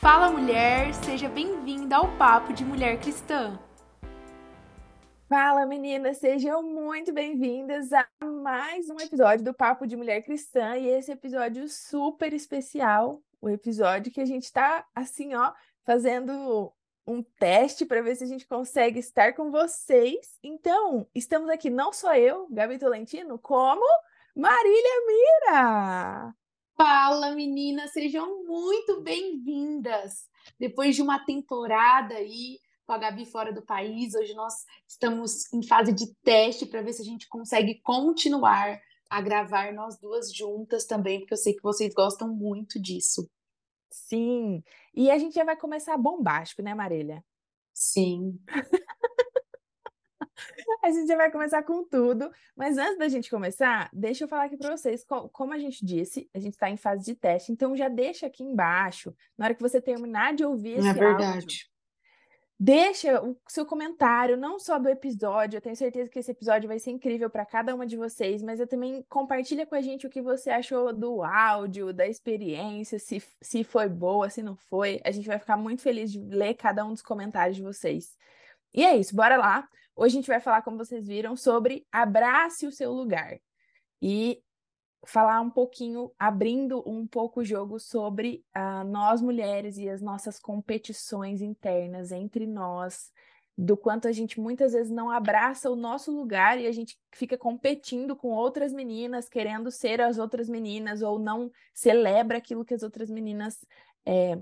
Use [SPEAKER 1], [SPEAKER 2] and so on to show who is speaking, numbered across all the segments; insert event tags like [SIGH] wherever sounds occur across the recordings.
[SPEAKER 1] Fala mulher, seja bem-vinda ao Papo de Mulher Cristã.
[SPEAKER 2] Fala meninas, sejam muito bem-vindas a mais um episódio do Papo de Mulher Cristã e esse episódio super especial, o episódio que a gente tá assim, ó, fazendo um teste para ver se a gente consegue estar com vocês. Então, estamos aqui não só eu, Gabi Tolentino, como Marília Mira.
[SPEAKER 1] Fala, meninas, sejam muito bem-vindas. Depois de uma temporada aí com a Gabi fora do país, hoje nós estamos em fase de teste para ver se a gente consegue continuar a gravar nós duas juntas também, porque eu sei que vocês gostam muito disso.
[SPEAKER 2] Sim, e a gente já vai começar bombástico, né, Marília?
[SPEAKER 1] Sim. [LAUGHS] [LAUGHS]
[SPEAKER 2] A gente já vai começar com tudo, mas antes da gente começar, deixa eu falar aqui para vocês, como a gente disse, a gente está em fase de teste, então já deixa aqui embaixo, na hora que você terminar de ouvir
[SPEAKER 1] é
[SPEAKER 2] esse
[SPEAKER 1] é verdade.
[SPEAKER 2] áudio, deixa o seu comentário, não só do episódio, eu tenho certeza que esse episódio vai ser incrível para cada uma de vocês, mas eu também compartilha com a gente o que você achou do áudio, da experiência, se, se foi boa, se não foi, a gente vai ficar muito feliz de ler cada um dos comentários de vocês. E é isso, bora lá. Hoje a gente vai falar, como vocês viram, sobre abrace o seu lugar. E falar um pouquinho, abrindo um pouco o jogo sobre uh, nós mulheres e as nossas competições internas entre nós, do quanto a gente muitas vezes não abraça o nosso lugar e a gente fica competindo com outras meninas, querendo ser as outras meninas, ou não celebra aquilo que as outras meninas é,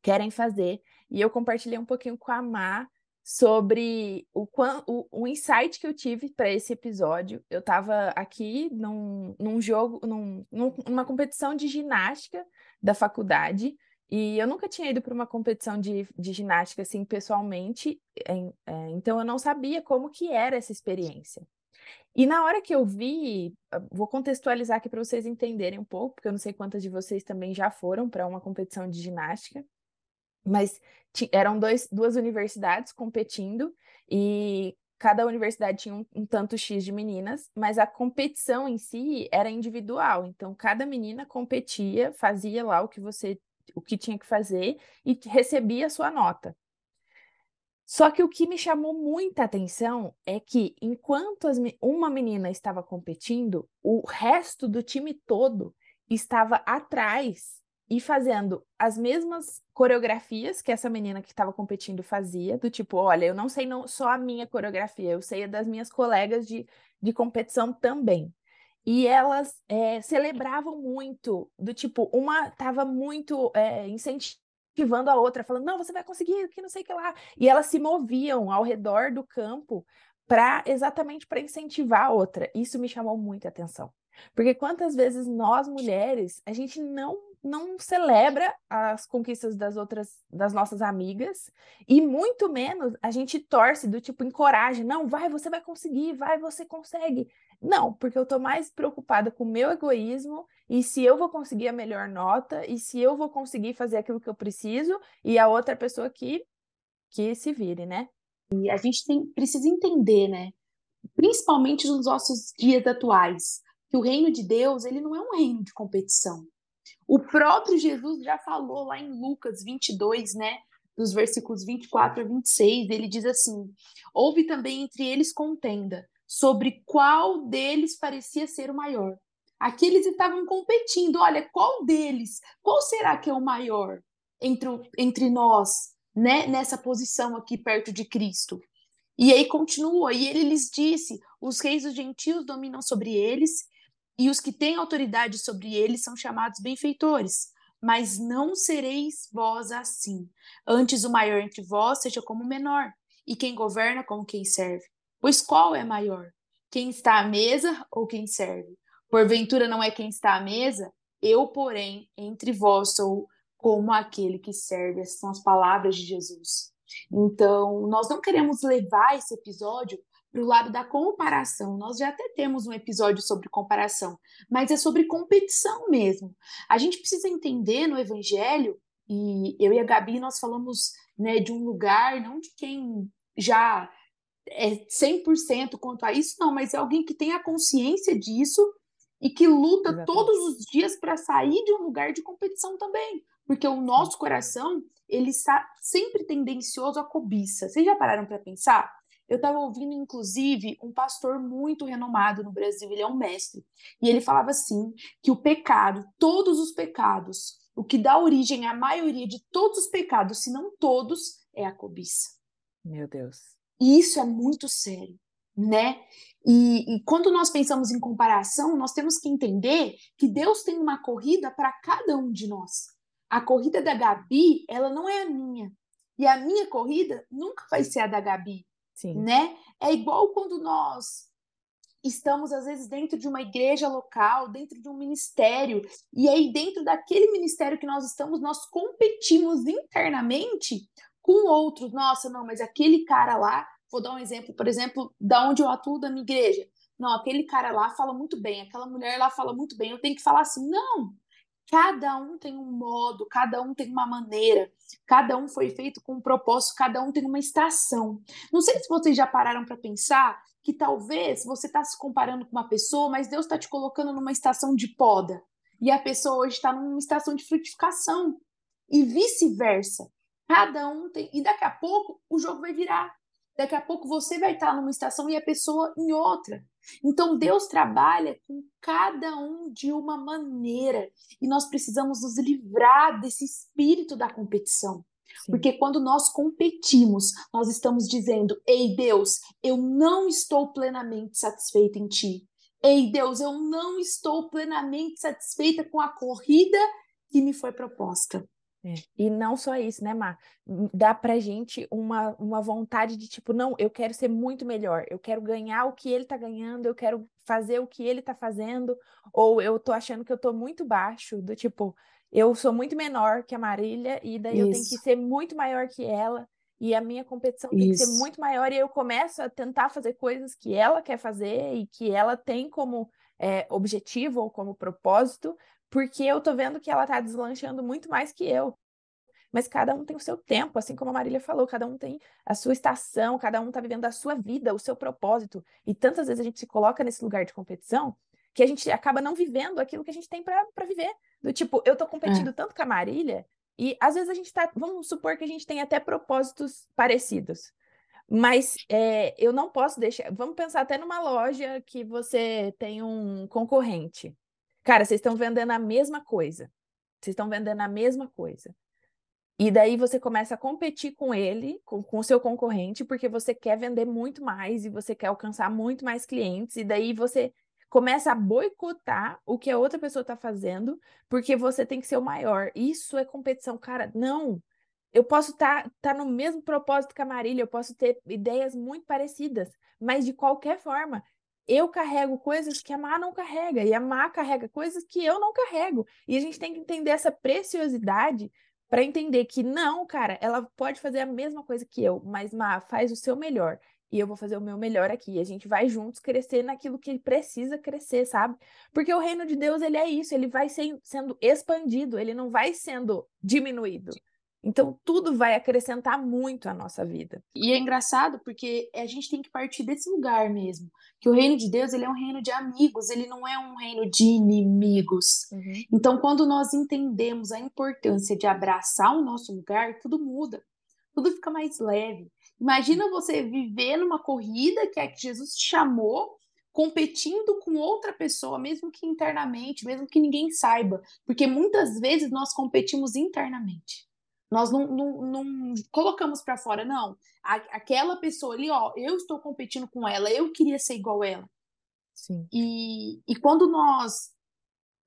[SPEAKER 2] querem fazer. E eu compartilhei um pouquinho com a Má sobre o, o, o insight que eu tive para esse episódio. Eu estava aqui num, num jogo, num, numa competição de ginástica da faculdade, e eu nunca tinha ido para uma competição de, de ginástica assim pessoalmente, em, é, então eu não sabia como que era essa experiência. E na hora que eu vi, vou contextualizar aqui para vocês entenderem um pouco, porque eu não sei quantas de vocês também já foram para uma competição de ginástica mas eram dois, duas universidades competindo e cada universidade tinha um, um, tanto X de meninas, mas a competição em si era individual. Então, cada menina competia, fazia lá o que você o que tinha que fazer e recebia a sua nota. Só que o que me chamou muita atenção é que enquanto as, uma menina estava competindo, o resto do time todo estava atrás e fazendo as mesmas coreografias que essa menina que estava competindo fazia, do tipo, olha, eu não sei não, só a minha coreografia, eu sei a das minhas colegas de, de competição também. E elas é, celebravam muito, do tipo, uma estava muito é, incentivando a outra, falando, não, você vai conseguir, que não sei o que lá. E elas se moviam ao redor do campo para exatamente para incentivar a outra. Isso me chamou muita atenção. Porque quantas vezes nós mulheres, a gente não não celebra as conquistas das outras, das nossas amigas, e muito menos a gente torce do tipo, encoraja, não, vai, você vai conseguir, vai, você consegue. Não, porque eu tô mais preocupada com o meu egoísmo e se eu vou conseguir a melhor nota e se eu vou conseguir fazer aquilo que eu preciso e a outra pessoa que que se vire, né?
[SPEAKER 1] E a gente tem, precisa entender, né? Principalmente nos nossos dias atuais, que o reino de Deus, ele não é um reino de competição. O próprio Jesus já falou lá em Lucas 22, né? Dos versículos 24 a 26, ele diz assim: Houve também entre eles contenda sobre qual deles parecia ser o maior. Aqui eles estavam competindo, olha, qual deles, qual será que é o maior entre, entre nós, né, nessa posição aqui perto de Cristo? E aí continua, e ele lhes disse: os reis dos gentios dominam sobre eles, e os que têm autoridade sobre eles são chamados benfeitores. Mas não sereis vós assim. Antes o maior entre vós seja como o menor, e quem governa como quem serve. Pois qual é maior? Quem está à mesa ou quem serve? Porventura não é quem está à mesa? Eu, porém, entre vós sou como aquele que serve. Essas são as palavras de Jesus. Então, nós não queremos levar esse episódio para o lado da comparação. Nós já até temos um episódio sobre comparação, mas é sobre competição mesmo. A gente precisa entender no Evangelho, e eu e a Gabi nós falamos né, de um lugar, não de quem já é 100% quanto a isso, não, mas é alguém que tem a consciência disso e que luta Exatamente. todos os dias para sair de um lugar de competição também, porque o nosso coração ele está sempre tendencioso à cobiça. Vocês já pararam para pensar? Eu estava ouvindo, inclusive, um pastor muito renomado no Brasil, ele é um mestre, e ele falava assim: que o pecado, todos os pecados, o que dá origem à maioria de todos os pecados, se não todos, é a cobiça.
[SPEAKER 2] Meu Deus.
[SPEAKER 1] E isso é muito sério, né? E, e, quando nós pensamos em comparação, nós temos que entender que Deus tem uma corrida para cada um de nós. A corrida da Gabi, ela não é a minha. E a minha corrida nunca vai ser a da Gabi. Sim. né? É igual quando nós estamos às vezes dentro de uma igreja local, dentro de um ministério, e aí dentro daquele ministério que nós estamos, nós competimos internamente com outros. Nossa, não, mas aquele cara lá, vou dar um exemplo, por exemplo, da onde eu atuo da minha igreja. Não, aquele cara lá fala muito bem, aquela mulher lá fala muito bem, eu tenho que falar assim. Não, Cada um tem um modo, cada um tem uma maneira, cada um foi feito com um propósito, cada um tem uma estação. Não sei se vocês já pararam para pensar que talvez você está se comparando com uma pessoa, mas Deus está te colocando numa estação de poda e a pessoa hoje está numa estação de frutificação e vice-versa. Cada um tem. E daqui a pouco o jogo vai virar. Daqui a pouco você vai estar numa estação e a pessoa em outra. Então Deus trabalha com cada um de uma maneira e nós precisamos nos livrar desse espírito da competição. Sim. Porque quando nós competimos, nós estamos dizendo: Ei Deus, eu não estou plenamente satisfeita em ti. Ei Deus, eu não estou plenamente satisfeita com a corrida que me foi proposta.
[SPEAKER 2] É. E não só isso, né, Mar? Dá pra gente uma, uma vontade de tipo, não, eu quero ser muito melhor, eu quero ganhar o que ele tá ganhando, eu quero fazer o que ele tá fazendo, ou eu tô achando que eu tô muito baixo, do tipo, eu sou muito menor que a Marília, e daí isso. eu tenho que ser muito maior que ela, e a minha competição isso. tem que ser muito maior, e eu começo a tentar fazer coisas que ela quer fazer e que ela tem como é, objetivo ou como propósito, porque eu tô vendo que ela tá deslanchando muito mais que eu. Mas cada um tem o seu tempo, assim como a Marília falou, cada um tem a sua estação, cada um tá vivendo a sua vida, o seu propósito. E tantas vezes a gente se coloca nesse lugar de competição que a gente acaba não vivendo aquilo que a gente tem para viver. Do tipo, eu tô competindo é. tanto com a Marília, e às vezes a gente tá. Vamos supor que a gente tem até propósitos parecidos. Mas é, eu não posso deixar. Vamos pensar até numa loja que você tem um concorrente. Cara, vocês estão vendendo a mesma coisa. Vocês estão vendendo a mesma coisa. E daí você começa a competir com ele, com o seu concorrente, porque você quer vender muito mais e você quer alcançar muito mais clientes. E daí você começa a boicotar o que a outra pessoa está fazendo, porque você tem que ser o maior. Isso é competição, cara. Não. Eu posso estar tá, tá no mesmo propósito que a Marília, eu posso ter ideias muito parecidas, mas de qualquer forma, eu carrego coisas que a Má não carrega, e a Má carrega coisas que eu não carrego. E a gente tem que entender essa preciosidade para entender que não, cara, ela pode fazer a mesma coisa que eu, mas Má, faz o seu melhor. E eu vou fazer o meu melhor aqui. E a gente vai juntos crescer naquilo que precisa crescer, sabe? Porque o reino de Deus, ele é isso, ele vai ser, sendo expandido, ele não vai sendo diminuído. Então, tudo vai acrescentar muito à nossa vida.
[SPEAKER 1] E é engraçado porque a gente tem que partir desse lugar mesmo. Que o reino de Deus ele é um reino de amigos, ele não é um reino de inimigos. Uhum. Então, quando nós entendemos a importância de abraçar o nosso lugar, tudo muda. Tudo fica mais leve. Imagina você viver numa corrida que é que Jesus te chamou, competindo com outra pessoa, mesmo que internamente, mesmo que ninguém saiba. Porque muitas vezes nós competimos internamente. Nós não, não, não colocamos para fora, não. A, aquela pessoa ali, ó, eu estou competindo com ela, eu queria ser igual a ela. Sim. E, e quando nós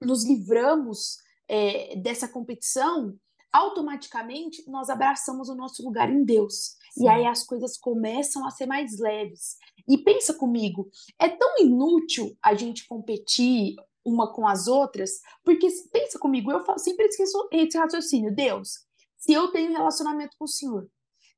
[SPEAKER 1] nos livramos é, dessa competição, automaticamente nós abraçamos o nosso lugar em Deus. Sim. E aí as coisas começam a ser mais leves. E pensa comigo, é tão inútil a gente competir uma com as outras, porque pensa comigo, eu sempre esqueço esse raciocínio. Deus, se eu tenho relacionamento com o Senhor,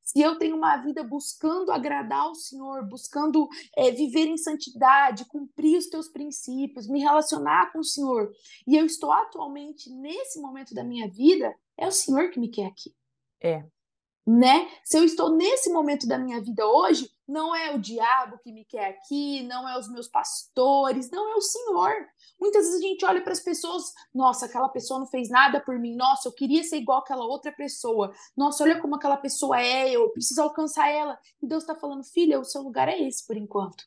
[SPEAKER 1] se eu tenho uma vida buscando agradar o Senhor, buscando é, viver em santidade, cumprir os teus princípios, me relacionar com o Senhor, e eu estou atualmente nesse momento da minha vida, é o Senhor que me quer aqui.
[SPEAKER 2] É.
[SPEAKER 1] Né? Se eu estou nesse momento da minha vida hoje, não é o diabo que me quer aqui, não é os meus pastores, não é o Senhor. Muitas vezes a gente olha para as pessoas, nossa, aquela pessoa não fez nada por mim, nossa, eu queria ser igual aquela outra pessoa, nossa, olha como aquela pessoa é, eu preciso alcançar ela. E Deus está falando, filha, o seu lugar é esse por enquanto.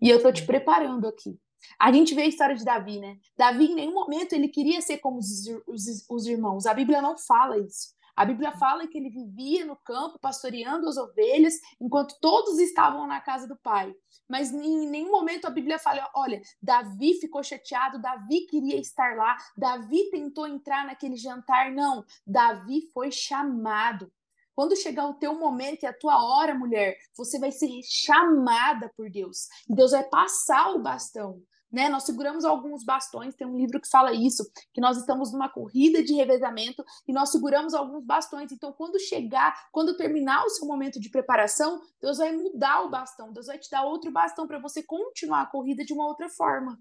[SPEAKER 1] E eu estou te preparando aqui. A gente vê a história de Davi, né? Davi, em nenhum momento, ele queria ser como os, os, os irmãos. A Bíblia não fala isso. A Bíblia fala que ele vivia no campo pastoreando as ovelhas enquanto todos estavam na casa do pai. Mas em nenhum momento a Bíblia fala: olha, Davi ficou chateado, Davi queria estar lá, Davi tentou entrar naquele jantar. Não, Davi foi chamado. Quando chegar o teu momento e a tua hora, mulher, você vai ser chamada por Deus. Deus vai passar o bastão né? Nós seguramos alguns bastões, tem um livro que fala isso, que nós estamos numa corrida de revezamento e nós seguramos alguns bastões. Então, quando chegar, quando terminar o seu momento de preparação, Deus vai mudar o bastão, Deus vai te dar outro bastão para você continuar a corrida de uma outra forma.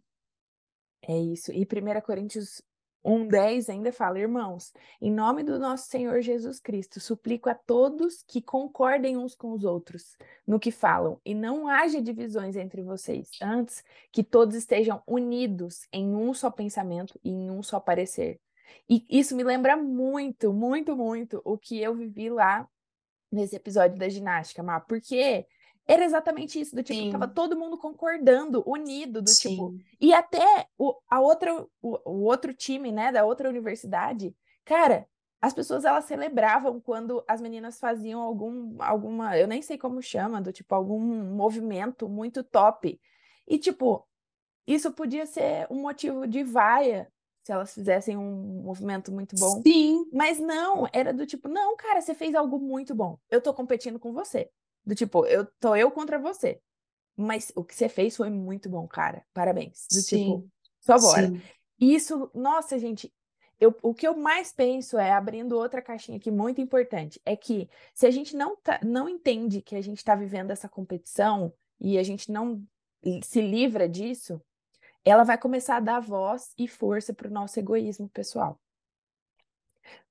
[SPEAKER 2] É isso. E 1 Coríntios 1,10 ainda fala, irmãos, em nome do nosso Senhor Jesus Cristo, suplico a todos que concordem uns com os outros no que falam, e não haja divisões entre vocês, antes que todos estejam unidos em um só pensamento e em um só parecer. E isso me lembra muito, muito, muito o que eu vivi lá nesse episódio da ginástica, Má, porque era exatamente isso, do tipo, Sim. tava todo mundo concordando, unido, do tipo, Sim. tipo. E até o, a outra, o, o outro time, né, da outra universidade, cara, as pessoas elas celebravam quando as meninas faziam algum, alguma, eu nem sei como chama, do tipo, algum movimento muito top. E, tipo, isso podia ser um motivo de vaia se elas fizessem um movimento muito bom.
[SPEAKER 1] Sim.
[SPEAKER 2] Mas não, era do tipo, não, cara, você fez algo muito bom. Eu tô competindo com você. Do tipo, eu tô eu contra você. Mas o que você fez foi muito bom, cara. Parabéns. Do tipo, Sim. tipo, só bora. Sim. Isso, nossa, gente, eu, o que eu mais penso é, abrindo outra caixinha aqui muito importante, é que se a gente não, tá, não entende que a gente está vivendo essa competição e a gente não se livra disso, ela vai começar a dar voz e força para o nosso egoísmo pessoal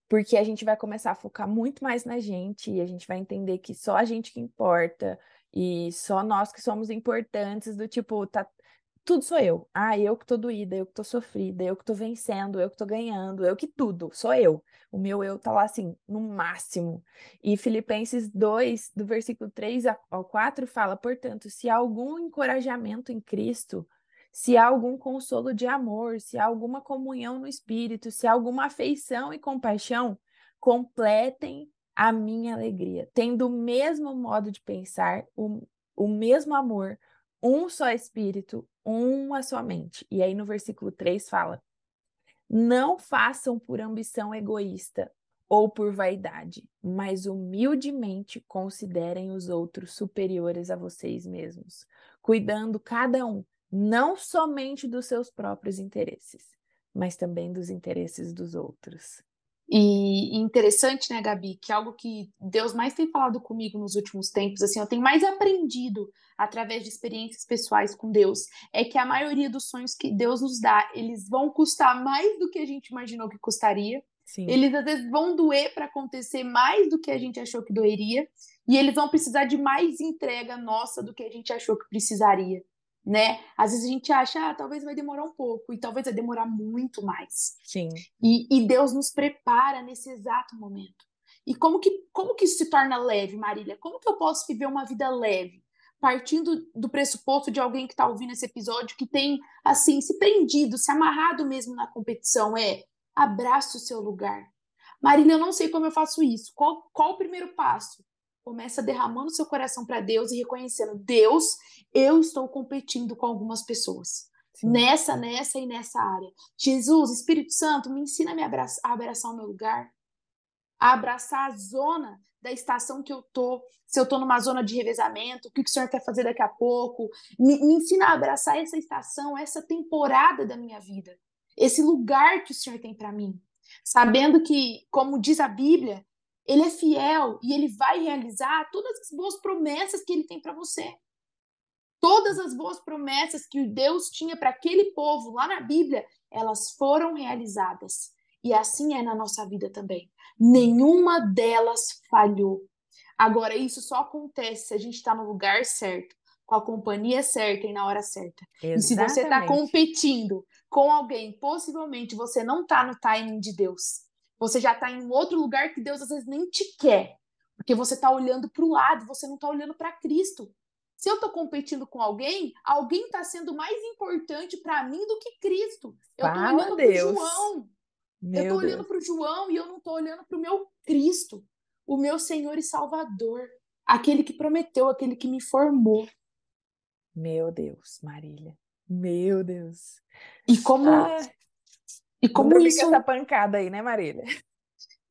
[SPEAKER 2] porque a gente vai começar a focar muito mais na gente e a gente vai entender que só a gente que importa e só nós que somos importantes, do tipo, tá, tudo sou eu. Ah, eu que tô doída, eu que tô sofrida, eu que tô vencendo, eu que tô ganhando, eu que tudo, sou eu. O meu eu tá lá assim, no máximo. E Filipenses 2, do versículo 3 ao 4 fala, portanto, se há algum encorajamento em Cristo, se há algum consolo de amor, se há alguma comunhão no espírito, se há alguma afeição e compaixão, completem a minha alegria, tendo o mesmo modo de pensar, o, o mesmo amor, um só espírito, uma só mente. E aí no versículo 3 fala: Não façam por ambição egoísta ou por vaidade, mas humildemente considerem os outros superiores a vocês mesmos, cuidando cada um não somente dos seus próprios interesses, mas também dos interesses dos outros.
[SPEAKER 1] E interessante, né, Gabi, que algo que Deus mais tem falado comigo nos últimos tempos, assim, eu tenho mais aprendido através de experiências pessoais com Deus, é que a maioria dos sonhos que Deus nos dá, eles vão custar mais do que a gente imaginou que custaria. Sim. Eles às vezes vão doer para acontecer mais do que a gente achou que doeria, e eles vão precisar de mais entrega nossa do que a gente achou que precisaria né? Às vezes a gente acha, ah, talvez vai demorar um pouco, e talvez vai demorar muito mais.
[SPEAKER 2] Sim.
[SPEAKER 1] E, e Deus nos prepara nesse exato momento. E como que, como que isso se torna leve, Marília? Como que eu posso viver uma vida leve? Partindo do pressuposto de alguém que está ouvindo esse episódio, que tem, assim, se prendido, se amarrado mesmo na competição, é abraça o seu lugar. Marília, eu não sei como eu faço isso. Qual, qual o primeiro passo? Começa derramando seu coração para Deus e reconhecendo: Deus, eu estou competindo com algumas pessoas. Sim. Nessa, nessa e nessa área. Jesus, Espírito Santo, me ensina a, me abraçar, a abraçar o meu lugar, a abraçar a zona da estação que eu tô, se eu tô numa zona de revezamento, o que, que o Senhor quer fazer daqui a pouco. Me, me ensina a abraçar essa estação, essa temporada da minha vida, esse lugar que o Senhor tem para mim. Sabendo que, como diz a Bíblia, ele é fiel e ele vai realizar todas as boas promessas que ele tem para você. Todas as boas promessas que Deus tinha para aquele povo lá na Bíblia, elas foram realizadas. E assim é na nossa vida também. Nenhuma delas falhou. Agora, isso só acontece se a gente está no lugar certo, com a companhia certa e na hora certa. Exatamente. E se você está competindo com alguém, possivelmente você não está no timing de Deus. Você já está em um outro lugar que Deus às vezes nem te quer. Porque você está olhando para o lado, você não está olhando para Cristo. Se eu estou competindo com alguém, alguém está sendo mais importante para mim do que Cristo. Eu estou olhando para o João. Meu eu estou olhando para o João e eu não estou olhando para o meu Cristo, o meu Senhor e Salvador, aquele que prometeu, aquele que me formou.
[SPEAKER 2] Meu Deus, Marília. Meu Deus.
[SPEAKER 1] E como ah, e como isso
[SPEAKER 2] essa pancada aí, né, Marília?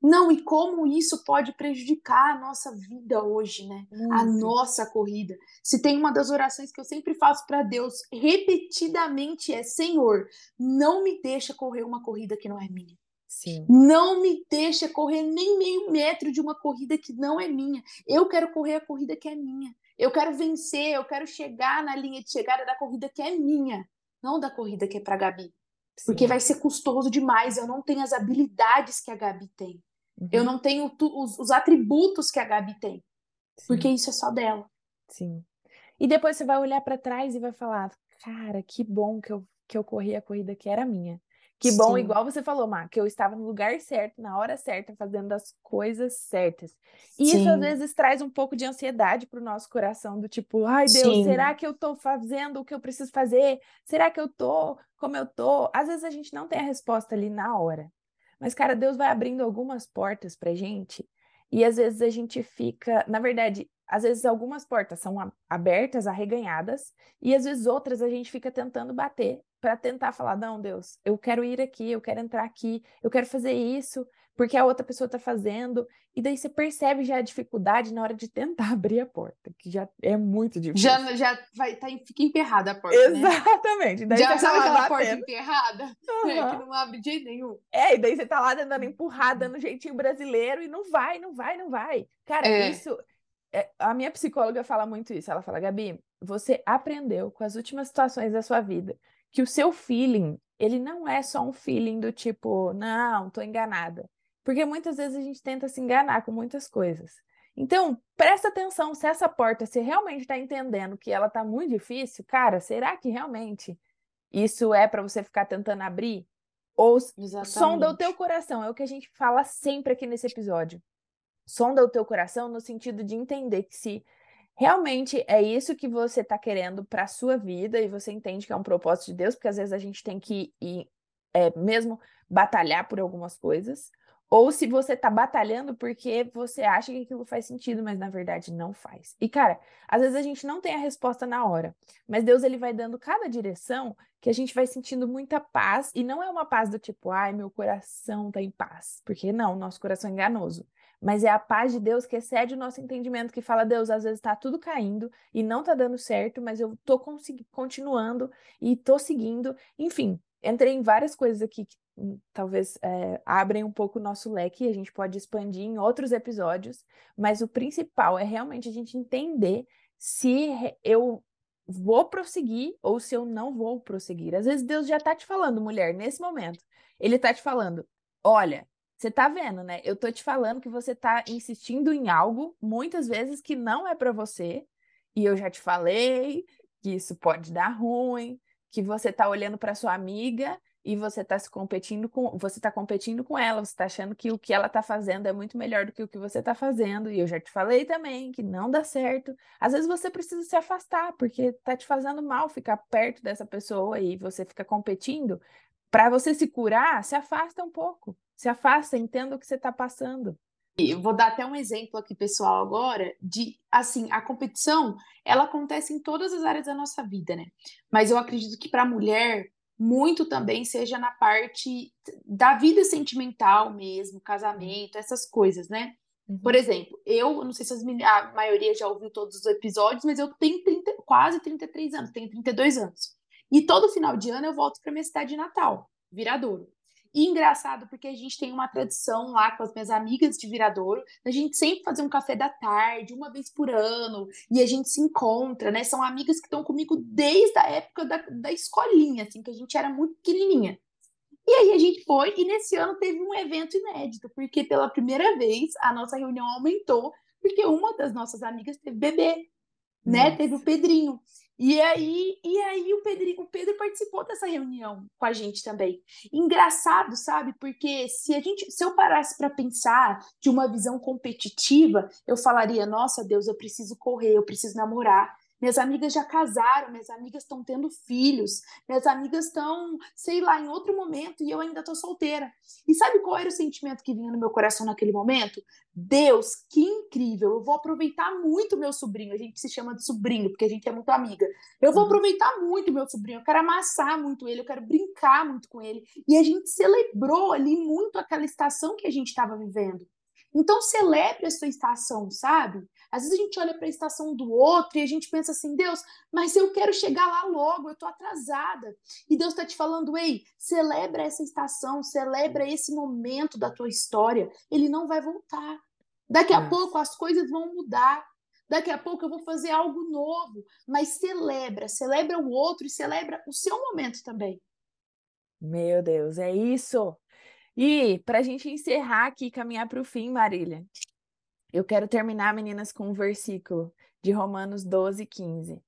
[SPEAKER 1] Não, e como isso pode prejudicar a nossa vida hoje, né? Muito. A nossa corrida. Se tem uma das orações que eu sempre faço para Deus repetidamente é: Senhor, não me deixa correr uma corrida que não é minha.
[SPEAKER 2] Sim.
[SPEAKER 1] Não me deixa correr nem meio metro de uma corrida que não é minha. Eu quero correr a corrida que é minha. Eu quero vencer, eu quero chegar na linha de chegada da corrida que é minha, não da corrida que é para Gabi. Sim. Porque vai ser custoso demais. Eu não tenho as habilidades que a Gabi tem. Uhum. Eu não tenho os, os, atributos que a Gabi tem. Sim. Porque isso é só dela.
[SPEAKER 2] Sim. E depois você vai olhar para trás e vai falar: cara, que bom que eu, que eu corri a corrida que era minha. Que bom, Sim. igual você falou, Má, que eu estava no lugar certo, na hora certa, fazendo as coisas certas. E Sim. isso às vezes traz um pouco de ansiedade para o nosso coração, do tipo, ai Deus, Sim. será que eu estou fazendo o que eu preciso fazer? Será que eu estou como eu estou? Às vezes a gente não tem a resposta ali na hora. Mas, cara, Deus vai abrindo algumas portas pra gente e às vezes a gente fica, na verdade, às vezes algumas portas são abertas, arreganhadas, e às vezes outras a gente fica tentando bater para tentar falar: não, Deus, eu quero ir aqui, eu quero entrar aqui, eu quero fazer isso, porque a outra pessoa está fazendo. E daí você percebe já a dificuldade na hora de tentar [LAUGHS] abrir a porta, que já é muito difícil.
[SPEAKER 1] Já, já vai, tá, fica emperrada a porta.
[SPEAKER 2] Né? Exatamente.
[SPEAKER 1] Né? Daí já sabe aquela porta emperrada? Uhum. É, que não abre de jeito nenhum.
[SPEAKER 2] É, e daí você tá lá tentando empurrar, dando jeitinho brasileiro, e não vai, não vai, não vai. Cara, é. isso. É, a minha psicóloga fala muito isso. Ela fala, Gabi, você aprendeu com as últimas situações da sua vida que o seu feeling, ele não é só um feeling do tipo, não, tô enganada. Porque muitas vezes a gente tenta se enganar com muitas coisas. Então, presta atenção se essa porta, você realmente está entendendo que ela está muito difícil, cara, será que realmente isso é para você ficar tentando abrir? Ou Exatamente. sonda o teu coração, é o que a gente fala sempre aqui nesse episódio. Sonda o teu coração no sentido de entender que se realmente é isso que você está querendo para a sua vida e você entende que é um propósito de Deus, porque às vezes a gente tem que ir, é, mesmo batalhar por algumas coisas, ou se você está batalhando porque você acha que aquilo faz sentido, mas na verdade não faz. E cara, às vezes a gente não tem a resposta na hora, mas Deus ele vai dando cada direção que a gente vai sentindo muita paz, e não é uma paz do tipo, ai, meu coração está em paz, porque não, nosso coração é enganoso mas é a paz de Deus que excede o nosso entendimento, que fala, Deus, às vezes está tudo caindo e não está dando certo, mas eu estou continuando e estou seguindo. Enfim, entrei em várias coisas aqui que hum, talvez é, abrem um pouco o nosso leque e a gente pode expandir em outros episódios, mas o principal é realmente a gente entender se eu vou prosseguir ou se eu não vou prosseguir. Às vezes Deus já está te falando, mulher, nesse momento. Ele está te falando, olha, você tá vendo, né? Eu tô te falando que você tá insistindo em algo, muitas vezes, que não é para você. E eu já te falei que isso pode dar ruim, que você tá olhando para sua amiga e você tá se competindo com, você tá competindo com ela, você tá achando que o que ela tá fazendo é muito melhor do que o que você tá fazendo. E eu já te falei também que não dá certo. Às vezes você precisa se afastar, porque tá te fazendo mal ficar perto dessa pessoa e você fica competindo. Para você se curar, se afasta um pouco. Se afasta, entenda o que você está passando.
[SPEAKER 1] Eu vou dar até um exemplo aqui, pessoal, agora, de, assim, a competição, ela acontece em todas as áreas da nossa vida, né? Mas eu acredito que para a mulher, muito também seja na parte da vida sentimental mesmo, casamento, essas coisas, né? Uhum. Por exemplo, eu, não sei se a maioria já ouviu todos os episódios, mas eu tenho 30, quase 33 anos, tenho 32 anos. E todo final de ano eu volto para minha cidade de Natal, Viradouro. E engraçado, porque a gente tem uma tradição lá com as minhas amigas de Viradouro, a gente sempre fazer um café da tarde, uma vez por ano, e a gente se encontra, né? São amigas que estão comigo desde a época da, da escolinha, assim, que a gente era muito pequenininha. E aí a gente foi, e nesse ano teve um evento inédito, porque pela primeira vez a nossa reunião aumentou porque uma das nossas amigas teve bebê, né? Nossa. Teve o Pedrinho. E aí, e aí o, Pedro, o Pedro participou dessa reunião com a gente também. Engraçado, sabe? Porque se a gente, se eu parasse para pensar de uma visão competitiva, eu falaria: "Nossa, Deus, eu preciso correr, eu preciso namorar, minhas amigas já casaram, minhas amigas estão tendo filhos, minhas amigas estão, sei lá, em outro momento e eu ainda estou solteira. E sabe qual era o sentimento que vinha no meu coração naquele momento? Deus, que incrível! Eu vou aproveitar muito meu sobrinho. A gente se chama de sobrinho porque a gente é muito amiga. Eu vou uhum. aproveitar muito meu sobrinho. Eu quero amassar muito ele, eu quero brincar muito com ele. E a gente celebrou ali muito aquela estação que a gente estava vivendo. Então celebre a sua estação, sabe? Às vezes a gente olha para a estação do outro e a gente pensa assim, Deus, mas eu quero chegar lá logo, eu estou atrasada. E Deus está te falando, ei, celebra essa estação, celebra esse momento da tua história. Ele não vai voltar. Daqui a pouco as coisas vão mudar. Daqui a pouco eu vou fazer algo novo. Mas celebra, celebra o outro e celebra o seu momento também.
[SPEAKER 2] Meu Deus, é isso. E para a gente encerrar aqui, caminhar para o fim, Marília, eu quero terminar, meninas, com um versículo de Romanos 12, 15,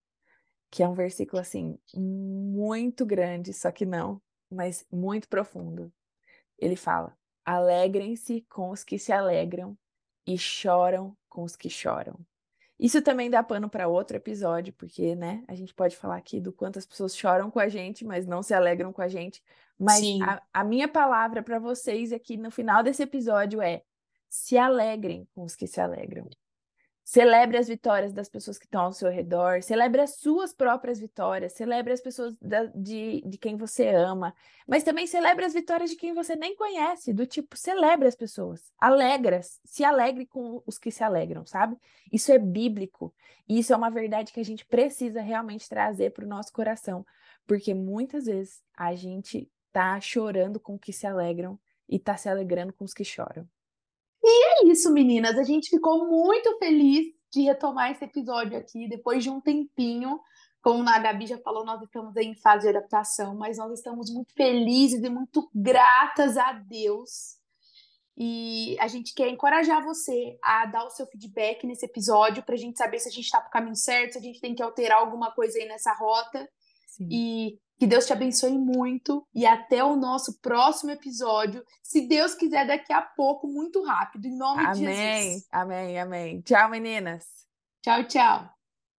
[SPEAKER 2] que é um versículo assim, muito grande, só que não, mas muito profundo. Ele fala: Alegrem-se com os que se alegram e choram com os que choram. Isso também dá pano para outro episódio, porque, né, a gente pode falar aqui do quanto as pessoas choram com a gente, mas não se alegram com a gente. Mas a, a minha palavra para vocês aqui no final desse episódio é: se alegrem com os que se alegram. Celebre as vitórias das pessoas que estão ao seu redor, celebre as suas próprias vitórias, celebre as pessoas da, de, de quem você ama, mas também celebre as vitórias de quem você nem conhece, do tipo, celebre as pessoas, alegra, se alegre com os que se alegram, sabe? Isso é bíblico, e isso é uma verdade que a gente precisa realmente trazer para o nosso coração, porque muitas vezes a gente tá chorando com os que se alegram e tá se alegrando com os que choram.
[SPEAKER 1] E é isso, meninas. A gente ficou muito feliz de retomar esse episódio aqui depois de um tempinho. Como a Gabi já falou, nós estamos em fase de adaptação, mas nós estamos muito felizes e muito gratas a Deus. E a gente quer encorajar você a dar o seu feedback nesse episódio para a gente saber se a gente está para o caminho certo, se a gente tem que alterar alguma coisa aí nessa rota. Sim. E que Deus te abençoe muito e até o nosso próximo episódio. Se Deus quiser, daqui a pouco, muito rápido. Em nome
[SPEAKER 2] amém,
[SPEAKER 1] de Jesus.
[SPEAKER 2] Amém, amém, amém. Tchau, meninas.
[SPEAKER 1] Tchau, tchau.